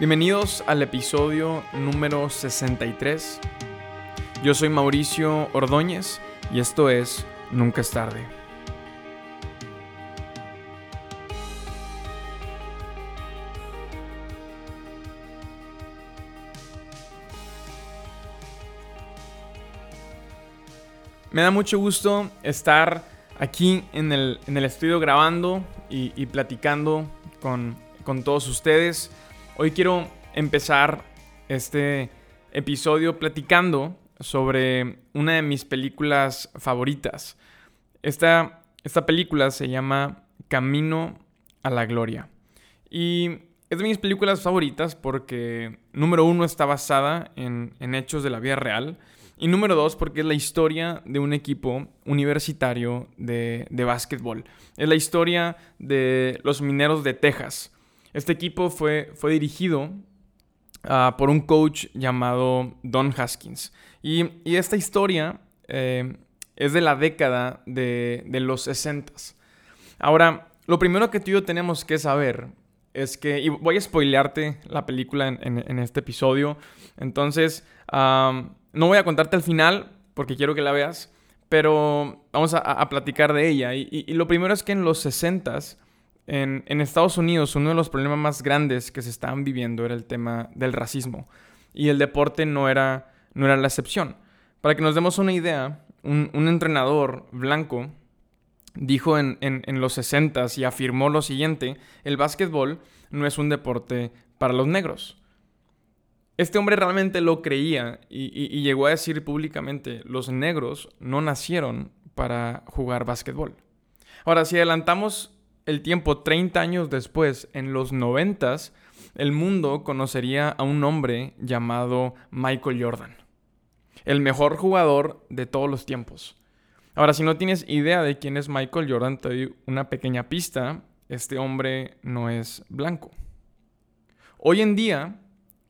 Bienvenidos al episodio número 63. Yo soy Mauricio Ordóñez y esto es Nunca es tarde. Me da mucho gusto estar aquí en el, estudio grabando y, platicando con, con todos ustedes. Hoy quiero empezar este episodio platicando sobre una de mis películas favoritas. Esta, esta película se llama Camino a la Gloria. Y es de mis películas favoritas porque, número uno, está basada en, hechos de la vida real. Y número dos, porque es la historia de un equipo universitario de, de básquetbol. Es la historia de los mineros de Texas. Este equipo fue, fue dirigido ah, por un coach llamado Don Haskins. Y, esta historia eh, es de la década de, los 60. Ahora, lo primero que tú y yo tenemos que saber es que, y voy a spoilearte la película en, este episodio, entonces no voy a contarte el final porque quiero que la veas, pero vamos a, platicar de ella. Y, lo primero es que en los 60 en, Estados Unidos uno de los problemas más grandes que se estaban viviendo era el tema del racismo y el deporte no era, no era la excepción. Para que nos demos una idea, un, entrenador blanco dijo en, los 60 y afirmó lo siguiente, el básquetbol no es un deporte para los negros. Este hombre realmente lo creía y, llegó a decir públicamente, los negros no nacieron para jugar básquetbol. Ahora, si adelantamos el tiempo 30 años después, en los 90, el mundo conocería a un hombre llamado Michael Jordan, el mejor jugador de todos los tiempos. Ahora, si no tienes idea de quién es Michael Jordan, te doy una pequeña pista. Este hombre no es blanco. Hoy en día,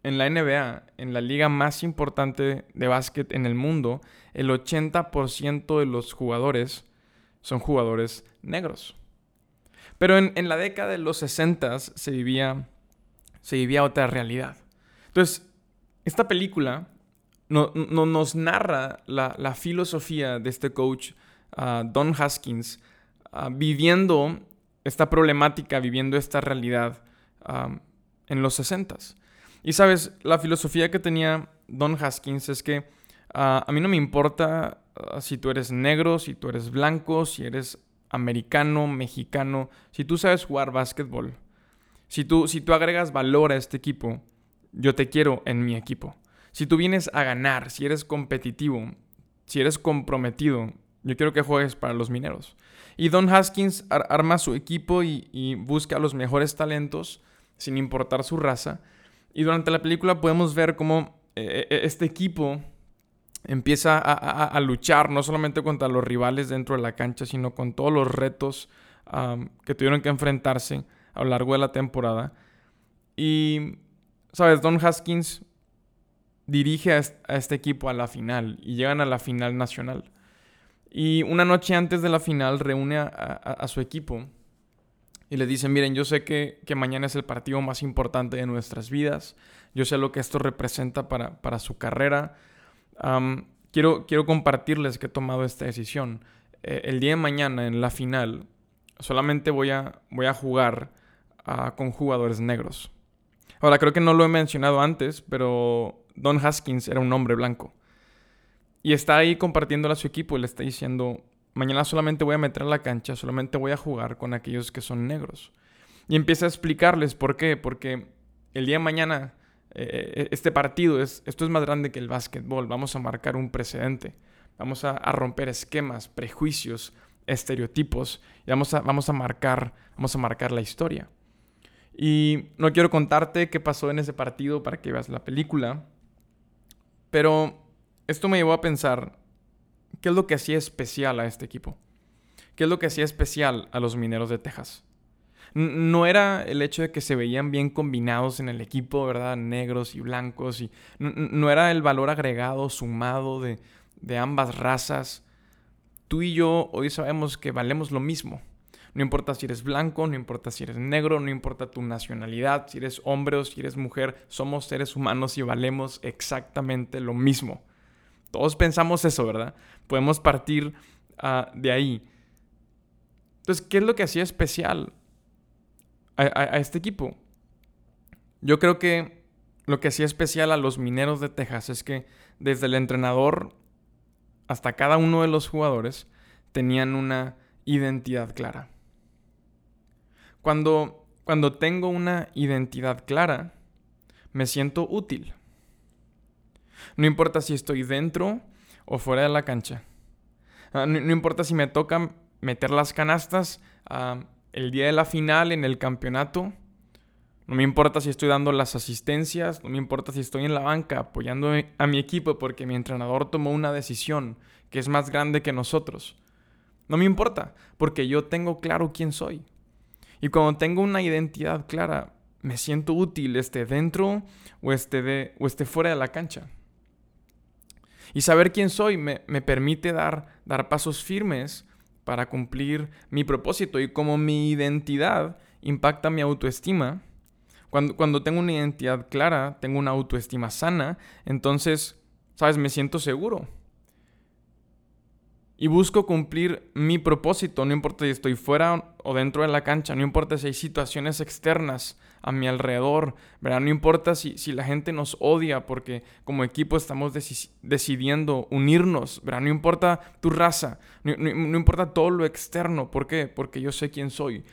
en la NBA, en la liga más importante de básquet en el mundo, el 80% de los jugadores son jugadores negros. Pero en, la década de los 60 se vivía, se vivía otra realidad. Entonces, esta película no, nos narra la, filosofía de este coach, ah, Don Haskins, ah, viviendo esta problemática, viviendo esta realidad ah, en los 60 Y sabes, la filosofía que tenía Don Haskins es que a mí no me importa si tú eres negro, si tú eres blanco, si eres americano, mexicano, si tú sabes jugar básquetbol, si tú, si tú agregas valor a este equipo, yo te quiero en mi equipo. Si tú vienes a ganar, si eres competitivo, si eres comprometido, yo quiero que juegues para los mineros. Y Don Haskins arma su equipo y, busca a los mejores talentos, sin importar su raza. Y durante la película podemos ver cómo eh, eh, este equipo empieza a, luchar no solamente contra los rivales dentro de la cancha, sino con todos los retos que tuvieron que enfrentarse a lo largo de la temporada. Y, ¿sabes? Don Haskins dirige a este equipo a la final y llegan a la final nacional. Y una noche antes de la final reúne a, su equipo y le dice, miren, yo sé que, mañana es el partido más importante de nuestras vidas, yo sé lo que esto representa para, para su carrera, quiero, quiero compartirles que he tomado esta decisión. Eh, el día de mañana, en la final, solamente voy a, voy a jugar ah, con jugadores negros. Ahora, creo que no lo he mencionado antes, pero Don Haskins era un hombre blanco. Y está ahí compartiéndole a su equipo y le está diciendo, mañana solamente voy a meter a la cancha, solamente voy a jugar con aquellos que son negros. Y empieza a explicarles por qué, porque el día de mañana eh, este partido, es, esto es más grande que el básquetbol, vamos a marcar un precedente, vamos a, romper esquemas, prejuicios, estereotipos y vamos a, vamos a, marcar, vamos a marcar la historia. Y no quiero contarte qué pasó en ese partido para que veas la película, pero esto me llevó a pensar, ¿qué es lo que hacía especial a este equipo? ¿Qué es lo que hacía especial a los mineros de Texas? no era el hecho de que se veían bien combinados en el equipo, ¿verdad? Negros y blancos. Y no, era el valor agregado, sumado de, ambas razas. tú y yo hoy sabemos que valemos lo mismo. No importa si eres blanco, no importa si eres negro, no importa tu nacionalidad, si eres hombre o si eres mujer, somos seres humanos y valemos exactamente lo mismo. Todos pensamos eso, ¿verdad? Podemos partir ah, de ahí. Entonces, ¿qué es lo que hacía especial a este equipo? Yo creo que lo que hacía especial a los mineros de Texas es que desde el entrenador hasta cada uno de los jugadores tenían una identidad clara. Cuando, cuando tengo una identidad clara, me siento útil. No importa si estoy dentro o fuera de la cancha. Ah, no, importa si me toca meter las canastas ah, el día de la final en el campeonato. No me importa si estoy dando las asistencias. No me importa si estoy en la banca apoyando a mi equipo porque mi entrenador tomó una decisión que es más grande que nosotros. No me importa porque yo tengo claro quién soy. Y cuando tengo una identidad clara, me siento útil, esté dentro o esté, o esté fuera de la cancha. Y saber quién soy me, permite dar, dar pasos firmes para cumplir mi propósito. Y como mi identidad impacta mi autoestima, cuando, cuando tengo una identidad clara, tengo una autoestima sana, entonces, ¿sabes? Me siento seguro y busco cumplir mi propósito, no importa si estoy fuera o dentro de la cancha, no importa si hay situaciones externas a mi alrededor, ¿verdad? No importa si, si la gente nos odia porque como equipo estamos decidiendo unirnos, ¿verdad? No importa tu raza, no, no importa todo lo externo, ¿por qué? Porque yo sé quién soy,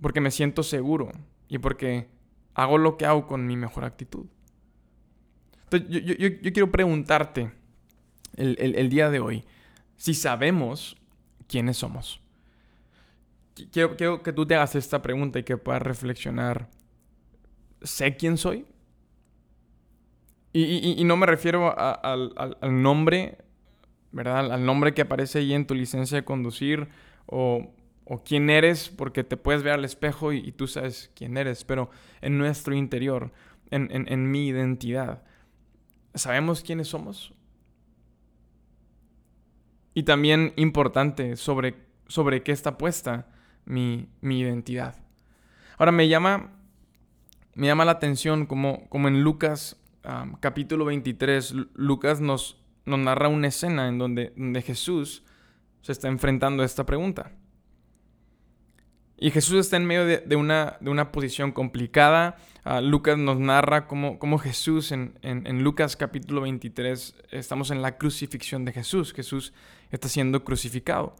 porque me siento seguro y porque hago lo que hago con mi mejor actitud. Entonces, yo, yo, yo quiero preguntarte el, el día de hoy, si sabemos quiénes somos? Quiero, que tú te hagas esta pregunta y que puedas reflexionar. ¿Sé quién soy? Y, no me refiero al, nombre, ¿verdad? Al nombre que aparece ahí en tu licencia de conducir o, quién eres, porque te puedes ver al espejo y, tú sabes quién eres, pero en nuestro interior, en mi identidad, ¿sabemos quiénes somos? Y también importante sobre, sobre qué está puesta mi, identidad. Ahora me llama, me llama la atención como, como en Lucas capítulo 23, Lucas nos, narra una escena en donde, donde Jesús se está enfrentando a esta pregunta. Y Jesús está en medio de, una, de una, posición complicada. Ah, Lucas nos narra cómo, Jesús, en, en, Lucas capítulo 23, estamos en la crucifixión de Jesús. Jesús está siendo crucificado.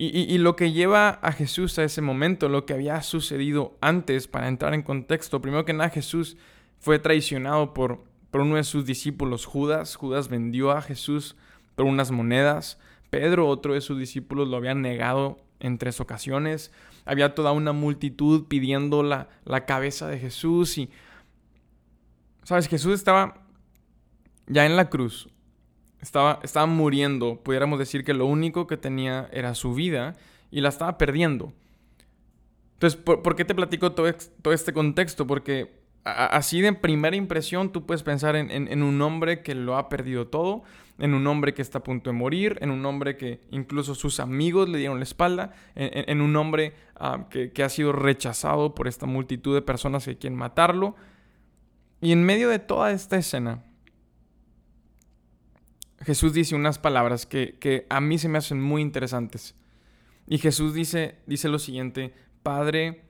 Y, lo que lleva a Jesús a ese momento, lo que había sucedido antes, para entrar en contexto, primero que nada Jesús fue traicionado por, por uno de sus discípulos, Judas. Judas vendió a Jesús por unas monedas. Pedro, otro de sus discípulos, lo había negado en tres ocasiones. Había toda una multitud pidiendo la, la cabeza de Jesús y, ¿sabes? Jesús estaba ya en la cruz, estaba, estaba muriendo, pudiéramos decir que lo único que tenía era su vida y la estaba perdiendo. Entonces, ¿por, qué te platico todo, todo este contexto? Porque así de primera impresión tú puedes pensar en, un hombre que lo ha perdido todo, en un hombre que está a punto de morir, en un hombre que incluso sus amigos le dieron la espalda, en, un hombre ah, que, que ha sido rechazado por esta multitud de personas que quieren matarlo. Y en medio de toda esta escena, Jesús dice unas palabras que, a mí se me hacen muy interesantes. Y Jesús dice, dice lo siguiente, Padre,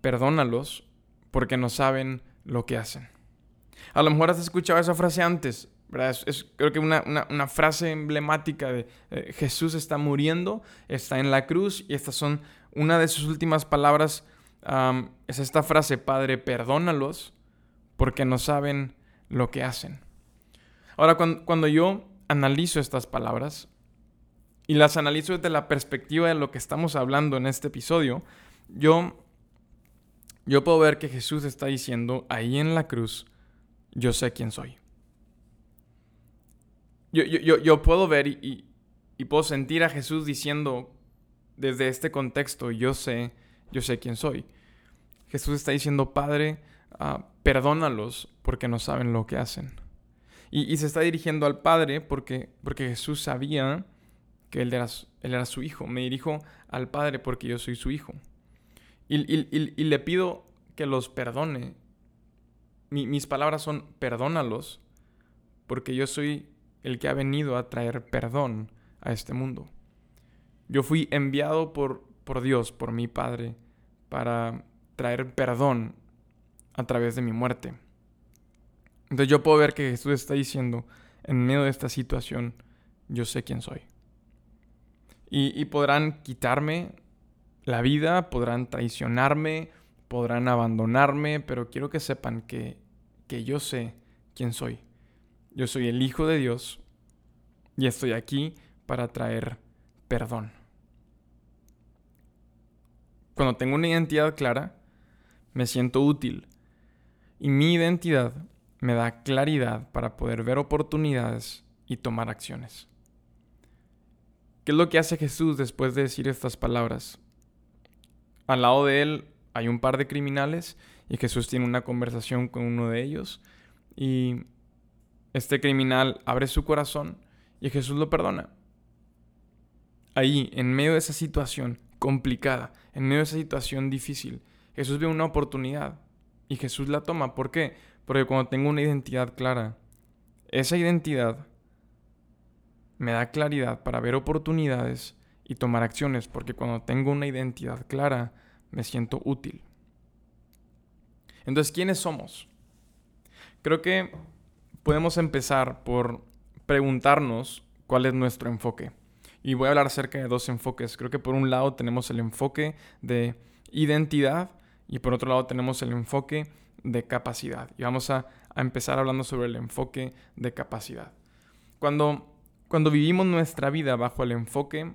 perdónalos porque no saben lo que hacen. A lo mejor has escuchado esa frase antes, ¿verdad? Es, creo que una, una, frase emblemática de eh, Jesús está muriendo, está en la cruz y estas son una de sus últimas palabras. es esta frase, Padre, perdónalos porque no saben lo que hacen. Ahora, cuando, cuando yo analizo estas palabras y las analizo desde la perspectiva de lo que estamos hablando en este episodio, yo, yo puedo ver que Jesús está diciendo ahí en la cruz, yo sé quién soy. Yo, yo, yo puedo ver y, puedo sentir a Jesús diciendo desde este contexto, yo sé, yo sé quién soy. Jesús está diciendo, Padre, ah, perdónalos porque no saben lo que hacen. Y, se está dirigiendo al Padre porque, porque Jesús sabía que él era, él era su hijo. Me dirijo al Padre porque yo soy su hijo. Y, le pido que los perdone. mis palabras son, perdónalos, porque yo soy el que ha venido a traer perdón a este mundo. Yo fui enviado por, por Dios, por mi Padre, para traer perdón a través de mi muerte. Entonces yo puedo ver que Jesús está diciendo, en medio de esta situación, yo sé quién soy. Y, podrán quitarme la vida, podrán traicionarme, podrán abandonarme, pero quiero que sepan que, que yo sé quién soy. Yo soy el Hijo de Dios y estoy aquí para traer perdón. Cuando tengo una identidad clara, me siento útil. Y mi identidad me da claridad para poder ver oportunidades y tomar acciones. ¿Qué es lo que hace Jesús después de decir estas palabras? Al lado de él hay un par de criminales y Jesús tiene una conversación con uno de ellos y este criminal abre su corazón y Jesús lo perdona. Ahí, en medio de esa situación complicada, en medio de esa situación difícil, Jesús ve una oportunidad y Jesús la toma. ¿Por qué? Porque cuando tengo una identidad clara, esa identidad me da claridad para ver oportunidades y tomar acciones, porque cuando tengo una identidad clara, me siento útil. Entonces, ¿quiénes somos? Creo que podemos empezar por preguntarnos cuál es nuestro enfoque. Y voy a hablar acerca de dos enfoques. Creo que por un lado tenemos el enfoque de identidad y por otro lado tenemos el enfoque de capacidad. Y vamos a, empezar hablando sobre el enfoque de capacidad. Cuando, cuando vivimos nuestra vida bajo el enfoque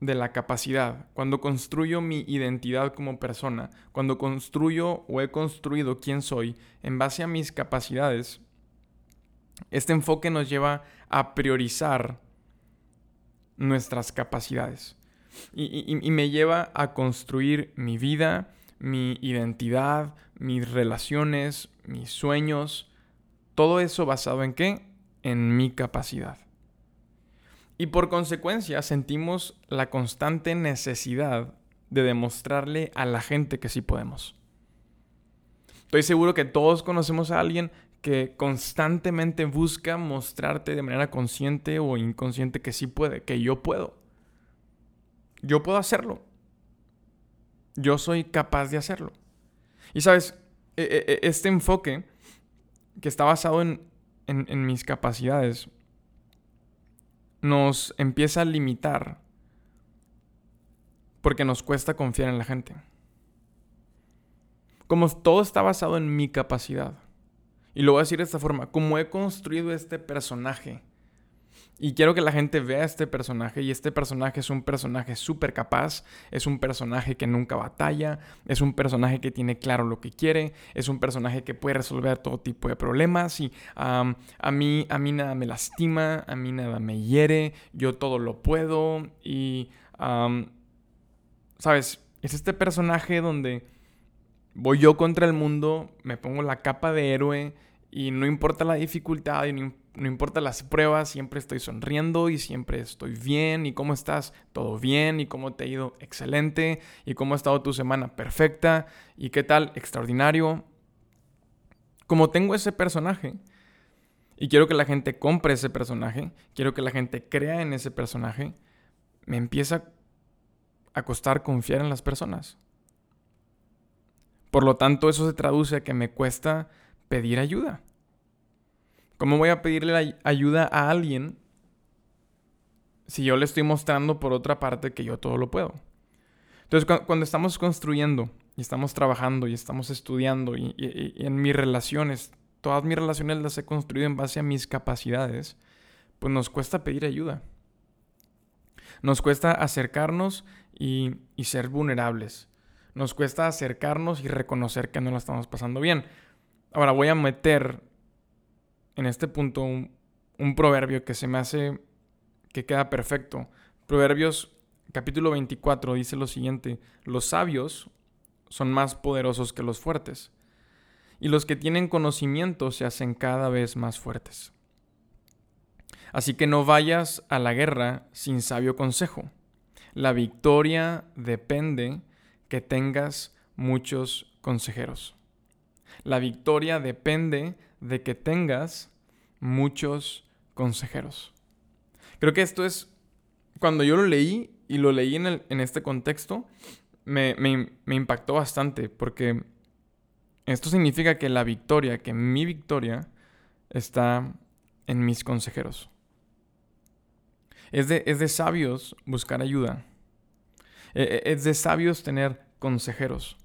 de la capacidad, cuando construyo mi identidad como persona, cuando construyo o he construido quién soy en base a mis capacidades, este enfoque nos lleva a priorizar nuestras capacidades y me lleva a construir mi vida, mi identidad, mis relaciones, mis sueños, todo eso basado en qué? En mi capacidad. Y por consecuencia sentimos la constante necesidad de demostrarle a la gente que sí podemos. Estoy seguro que todos conocemos a alguien que constantemente busca mostrarte de manera consciente o inconsciente que sí puede, que yo puedo. Yo puedo hacerlo. Yo soy capaz de hacerlo. Y sabes, e, e, e, este enfoque que está basado en, en, mis capacidades nos empieza a limitar porque nos cuesta confiar en la gente. Como todo está basado en mi capacidad. Y lo voy a decir de esta forma, como he construido este personaje, y quiero que la gente vea este personaje y este personaje es un personaje súper capaz, es un personaje que nunca batalla, es un personaje que tiene claro lo que quiere, es un personaje que puede resolver todo tipo de problemas y a, mí, a mí nada me lastima, a mí nada me hiere, yo todo lo puedo y, ¿sabes? Es este personaje donde voy yo contra el mundo, me pongo la capa de héroe y no importa la dificultad no importa las pruebas, siempre estoy sonriendo y siempre estoy bien. ¿Y cómo estás? Todo bien. ¿Y cómo te ha ido? Excelente. ¿Y cómo ha estado tu semana? Perfecta. ¿Y qué tal? Extraordinario. Como tengo ese personaje y quiero que la gente compre ese personaje, quiero que la gente crea en ese personaje, me empieza a costar confiar en las personas. Por lo tanto, eso se traduce a que me cuesta pedir ayuda. ¿Cómo voy a pedirle ayuda a alguien si yo le estoy mostrando por otra parte que yo todo lo puedo? Entonces, cuando estamos construyendo y estamos trabajando y estamos estudiando y, en mis relaciones, todas mis relaciones las he construido en base a mis capacidades, pues nos cuesta pedir ayuda. Nos cuesta acercarnos y, y ser vulnerables. Nos cuesta acercarnos y reconocer que no la estamos pasando bien. Ahora voy a meter en este punto un, proverbio que se me hace que queda perfecto. Proverbios capítulo 24 dice lo siguiente, los sabios son más poderosos que los fuertes, y los que tienen conocimiento se hacen cada vez más fuertes. Así que no vayas a la guerra sin sabio consejo. La victoria depende que tengas muchos consejeros. La victoria depende de que tengas muchos consejeros. Creo que esto es, cuando yo lo leí y lo leí en, en este contexto, me, me impactó bastante porque esto significa que la victoria, que mi victoria está en mis consejeros. Es de, es de sabios buscar ayuda. E, e, es de sabios tener consejeros.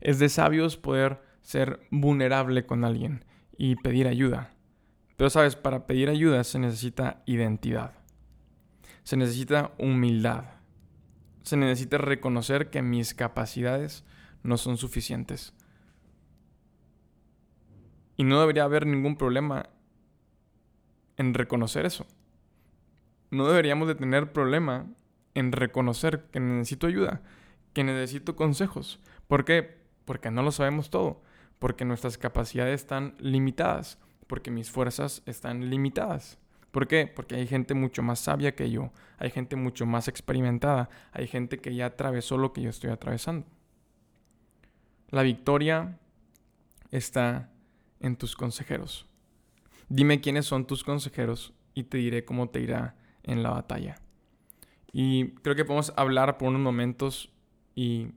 Es de sabios poder ser vulnerable con alguien y pedir ayuda. Pero sabes, para pedir ayuda se necesita identidad. Se necesita humildad. Se necesita reconocer que mis capacidades no son suficientes. Y no debería haber ningún problema en reconocer eso. No deberíamos de tener problema en reconocer que necesito ayuda, que necesito consejos. ¿Por qué? Porque no lo sabemos todo, porque nuestras capacidades están limitadas, porque mis fuerzas están limitadas. ¿Por qué? Porque hay gente mucho más sabia que yo, hay gente mucho más experimentada, hay gente que ya atravesó lo que yo estoy atravesando. La victoria está en tus consejeros. Dime quiénes son tus consejeros y te diré cómo te irá en la batalla. Y creo que podemos hablar por unos momentos y,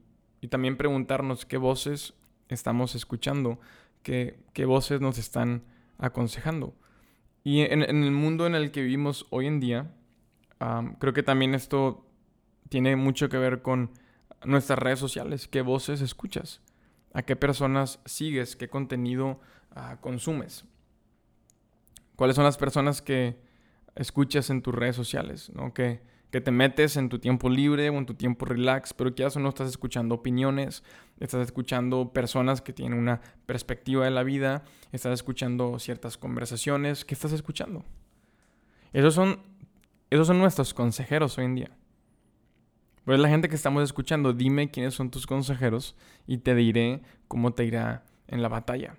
también preguntarnos qué voces estamos escuchando, qué, qué voces nos están aconsejando. Y en, el mundo en el que vivimos hoy en día, creo que también esto tiene mucho que ver con nuestras redes sociales, qué voces escuchas, a qué personas sigues, qué contenido ah, consumes. ¿Cuáles son las personas que escuchas en tus redes sociales? ¿no? Que te metes en tu tiempo libre o en tu tiempo relax, pero que no estás escuchando opiniones, estás escuchando personas que tienen una perspectiva de la vida, estás escuchando ciertas conversaciones. ¿Qué estás escuchando? Esos son, esos son nuestros consejeros hoy en día. Pues la gente que estamos escuchando, dime quiénes son tus consejeros y te diré cómo te irá en la batalla.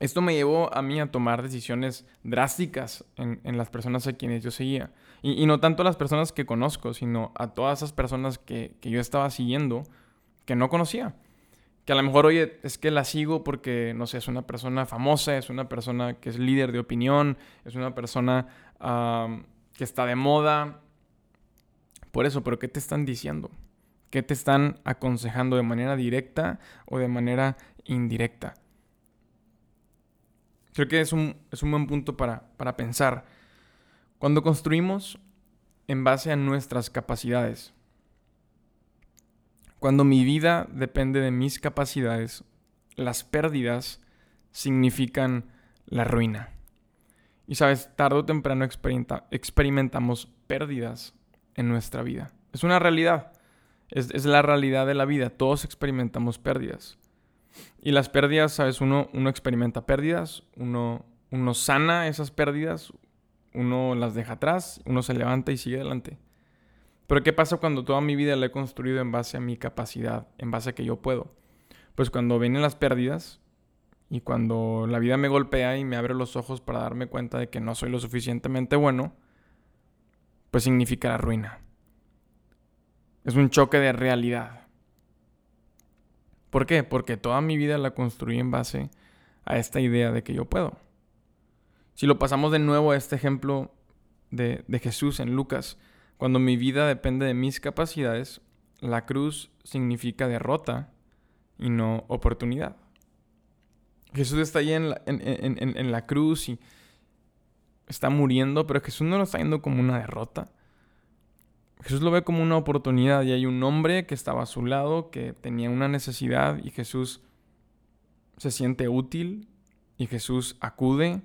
Esto me llevó a mí a tomar decisiones drásticas en, las personas a quienes yo seguía. Y, no tanto a las personas que conozco, sino a todas esas personas que, yo estaba siguiendo que no conocía. Que a lo mejor, oye, es que la sigo porque, no sé, es una persona famosa, es una persona que es líder de opinión, es una persona que está de moda. Por eso, pero ¿qué te están diciendo? ¿Qué te están aconsejando de manera directa o de manera indirecta? Creo que es un, buen punto para, para pensar. Cuando construimos en base a nuestras capacidades, cuando mi vida depende de mis capacidades, las pérdidas significan la ruina. Y sabes, tarde o temprano experimentamos pérdidas en nuestra vida. Es una realidad. Es, la realidad de la vida. Todos experimentamos pérdidas. Y las pérdidas, ¿sabes? Uno, uno experimenta pérdidas, uno, uno sana esas pérdidas, uno las deja atrás, uno se levanta y sigue adelante. Pero ¿qué pasa cuando toda mi vida la he construido en base a mi capacidad, en base a que yo puedo? Pues cuando vienen las pérdidas y cuando la vida me golpea y me abre los ojos para darme cuenta de que no soy lo suficientemente bueno, pues significa la ruina. Es un choque de realidad. ¿Por qué? Porque toda mi vida la construí en base a esta idea de que yo puedo. Si lo pasamos de nuevo a este ejemplo de, Jesús en Lucas, cuando mi vida depende de mis capacidades, la cruz significa derrota y no oportunidad. Jesús está ahí en la, en la, cruz y está muriendo, pero Jesús no lo está viendo como una derrota. Jesús lo ve como una oportunidad y hay un hombre que estaba a su lado, que tenía una necesidad y Jesús se siente útil y Jesús acude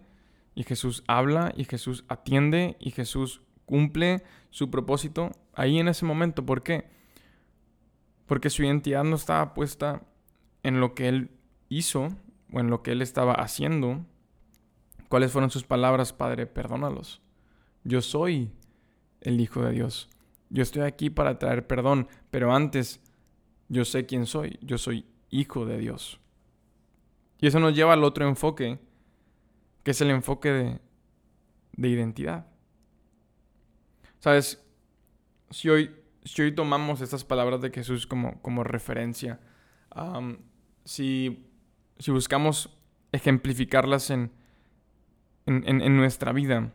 y Jesús habla y Jesús atiende y Jesús cumple su propósito ahí en ese momento. ¿Por qué? Porque su identidad no estaba puesta en lo que él hizo o en lo que él estaba haciendo. ¿Cuáles fueron sus palabras, Padre? Perdónalos. Yo soy el Hijo de Dios. Yo estoy aquí para traer perdón, pero antes yo sé quién soy. Yo soy hijo de Dios. Y eso nos lleva al otro enfoque, que es el enfoque de, de identidad. ¿Sabes? Si hoy, si hoy tomamos estas palabras de Jesús como, como referencia, si, si, buscamos ejemplificarlas en, en, en, nuestra vida,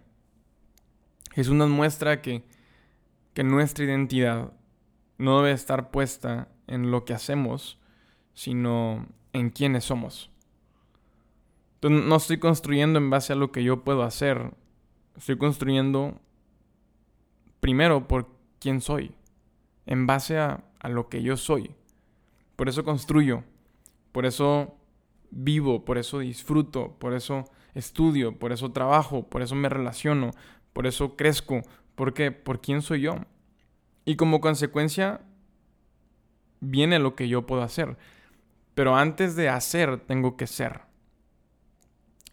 Jesús nos muestra que, que nuestra identidad no debe estar puesta en lo que hacemos, sino en quiénes somos. Entonces no estoy construyendo en base a lo que yo puedo hacer, estoy construyendo primero por quién soy, en base a, lo que yo soy. Por eso construyo, por eso vivo, por eso disfruto, por eso estudio, por eso trabajo, por eso me relaciono, por eso crezco. ¿Por qué? Por quién soy yo. Y como consecuencia viene lo que yo puedo hacer. Pero antes de hacer, tengo que ser.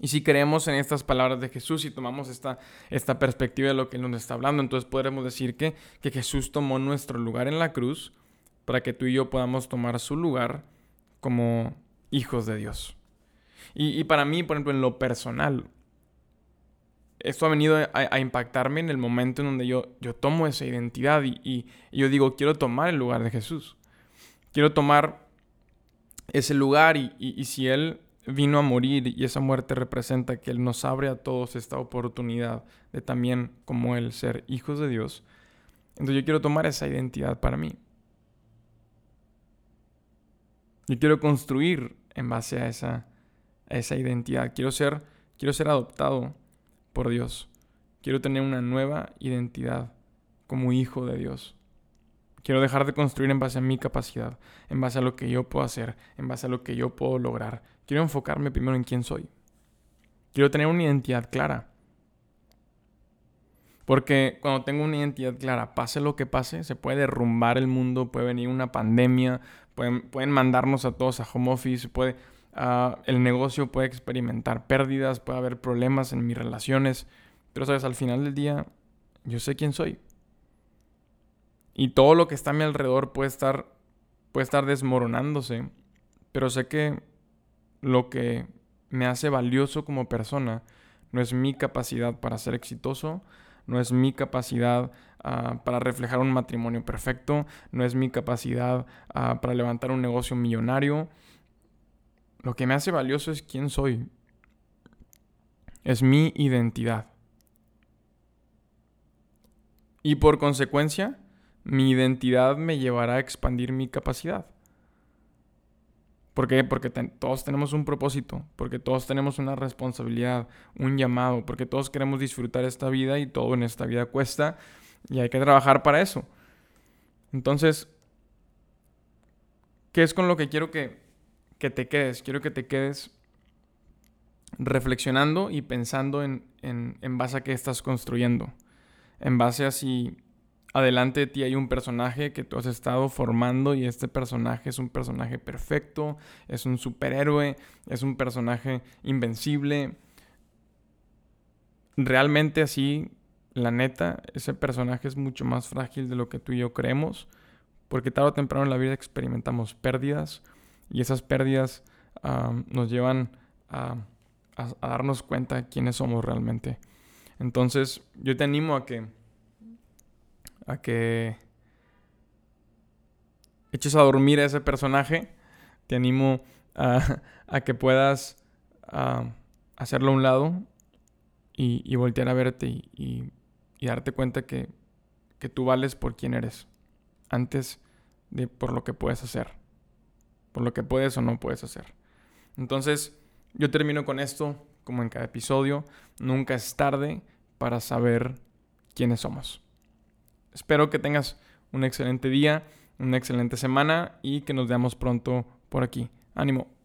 Y si creemos en estas palabras de Jesús y tomamos esta, esta perspectiva de lo que nos está hablando, entonces podremos decir que, que Jesús tomó nuestro lugar en la cruz para que tú y yo podamos tomar su lugar como hijos de Dios. Y, para mí, por ejemplo, en lo personal, esto ha venido a, impactarme en el momento en donde yo, yo tomo esa identidad y, y, yo digo, quiero tomar el lugar de Jesús. Quiero tomar ese lugar y, y, si Él vino a morir y esa muerte representa que Él nos abre a todos esta oportunidad de también como Él ser hijos de Dios, entonces yo quiero tomar esa identidad para mí. Yo quiero construir en base a esa, a esa identidad. Quiero ser, quiero ser adoptado por Dios. Quiero tener una nueva identidad como hijo de Dios. Quiero dejar de construir en base a mi capacidad, en base a lo que yo puedo hacer, en base a lo que yo puedo lograr. Quiero enfocarme primero en quién soy. Quiero tener una identidad clara. Porque cuando tengo una identidad clara, pase lo que pase, se puede derrumbar el mundo, puede venir una pandemia, pueden, pueden mandarnos a todos a home office, puede, uh, el negocio puede experimentar pérdidas, puede haber problemas en mis relaciones. Pero sabes, al final del día, yo sé quién soy. Y todo lo que está a mi alrededor puede estar, puede estar desmoronándose. Pero sé que lo que me hace valioso como persona no es mi capacidad para ser exitoso, no es mi capacidad ah, para reflejar un matrimonio perfecto, no es mi capacidad ah, para levantar un negocio millonario. Lo que me hace valioso es quién soy. Es mi identidad. Y por consecuencia, mi identidad me llevará a expandir mi capacidad. ¿Por qué? Porque todos tenemos un propósito, porque todos tenemos una responsabilidad, un llamado, porque todos queremos disfrutar esta vida y todo en esta vida cuesta y hay que trabajar para eso. Entonces, ¿qué es con lo que quiero que, que te quedes? Quiero que te quedes reflexionando y pensando en, en, en base a qué estás construyendo, en base a si adelante de ti hay un personaje que tú has estado formando y este personaje es un personaje perfecto, es un superhéroe, es un personaje invencible. Realmente así, la neta, ese personaje es mucho más frágil de lo que tú y yo creemos, porque tarde o temprano en la vida experimentamos pérdidas y esas pérdidas nos llevan a, a darnos cuenta de quiénes somos realmente. Entonces, yo te animo a que a que eches a dormir a ese personaje. Te animo a, que puedas hacerlo a un lado y, voltear a verte y, darte cuenta que, que, tú vales por quien eres, antes de por lo que puedes hacer, por lo que puedes o no puedes hacer. Entonces, yo termino con esto, como en cada episodio, nunca es tarde para saber quiénes somos. Espero que tengas un excelente día, una excelente semana y que nos veamos pronto por aquí. Ánimo.